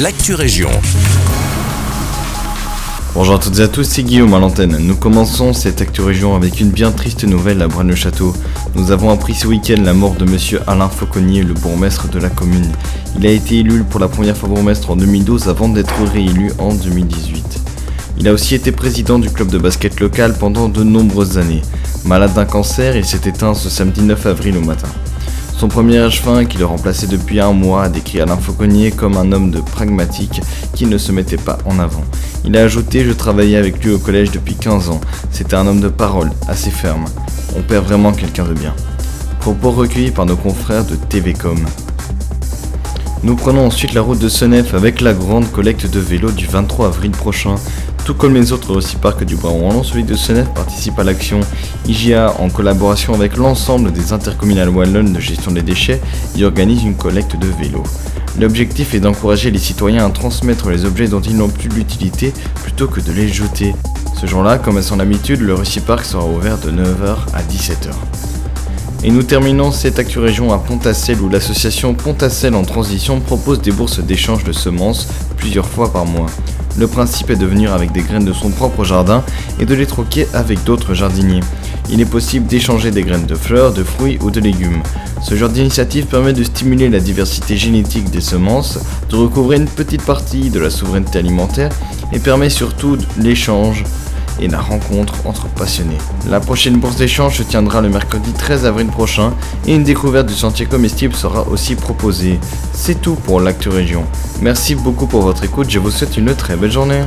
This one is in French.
l'actu région. Bonjour à toutes et à tous, c'est Guillaume à l'antenne. Nous commençons cette Actu Région avec une bien triste nouvelle à Braine-le-Château. Nous avons appris ce week-end la mort de monsieur Alain Fauconnier, le bourgmestre de la commune. Il a été élu pour la première fois bourgmestre en 2012 avant d'être réélu en 2018. Il a aussi été président du club de basket local pendant de nombreuses années. Malade d'un cancer, il s'est éteint ce samedi 9 avril au matin. Son premier fin, qui le remplaçait depuis un mois, a décrit Alain Fauconnier comme un homme de pragmatique qui ne se mettait pas en avant. Il a ajouté Je travaillais avec lui au collège depuis 15 ans. C'était un homme de parole, assez ferme. On perd vraiment quelqu'un de bien. Propos recueillis par nos confrères de TVcom. Nous prenons ensuite la route de Senef avec la grande collecte de vélos du 23 avril prochain. Tout comme les autres parcs du Brabant celui de Senef participe à l'action. IGA, en collaboration avec l'ensemble des intercommunales wallonnes de gestion des déchets, y organise une collecte de vélos. L'objectif est d'encourager les citoyens à transmettre les objets dont ils n'ont plus l'utilité plutôt que de les jeter. Ce jour-là, comme à son habitude, le Parc sera ouvert de 9h à 17h. Et nous terminons cette Actu Région à Pontacelle où l'association Pontacelle en transition propose des bourses d'échange de semences plusieurs fois par mois. Le principe est de venir avec des graines de son propre jardin et de les troquer avec d'autres jardiniers. Il est possible d'échanger des graines de fleurs, de fruits ou de légumes. Ce genre d'initiative permet de stimuler la diversité génétique des semences, de recouvrir une petite partie de la souveraineté alimentaire et permet surtout l'échange et la rencontre entre passionnés. La prochaine bourse d'échange se tiendra le mercredi 13 avril prochain et une découverte du sentier comestible sera aussi proposée. C'est tout pour l'actu région. Merci beaucoup pour votre écoute, je vous souhaite une très belle journée.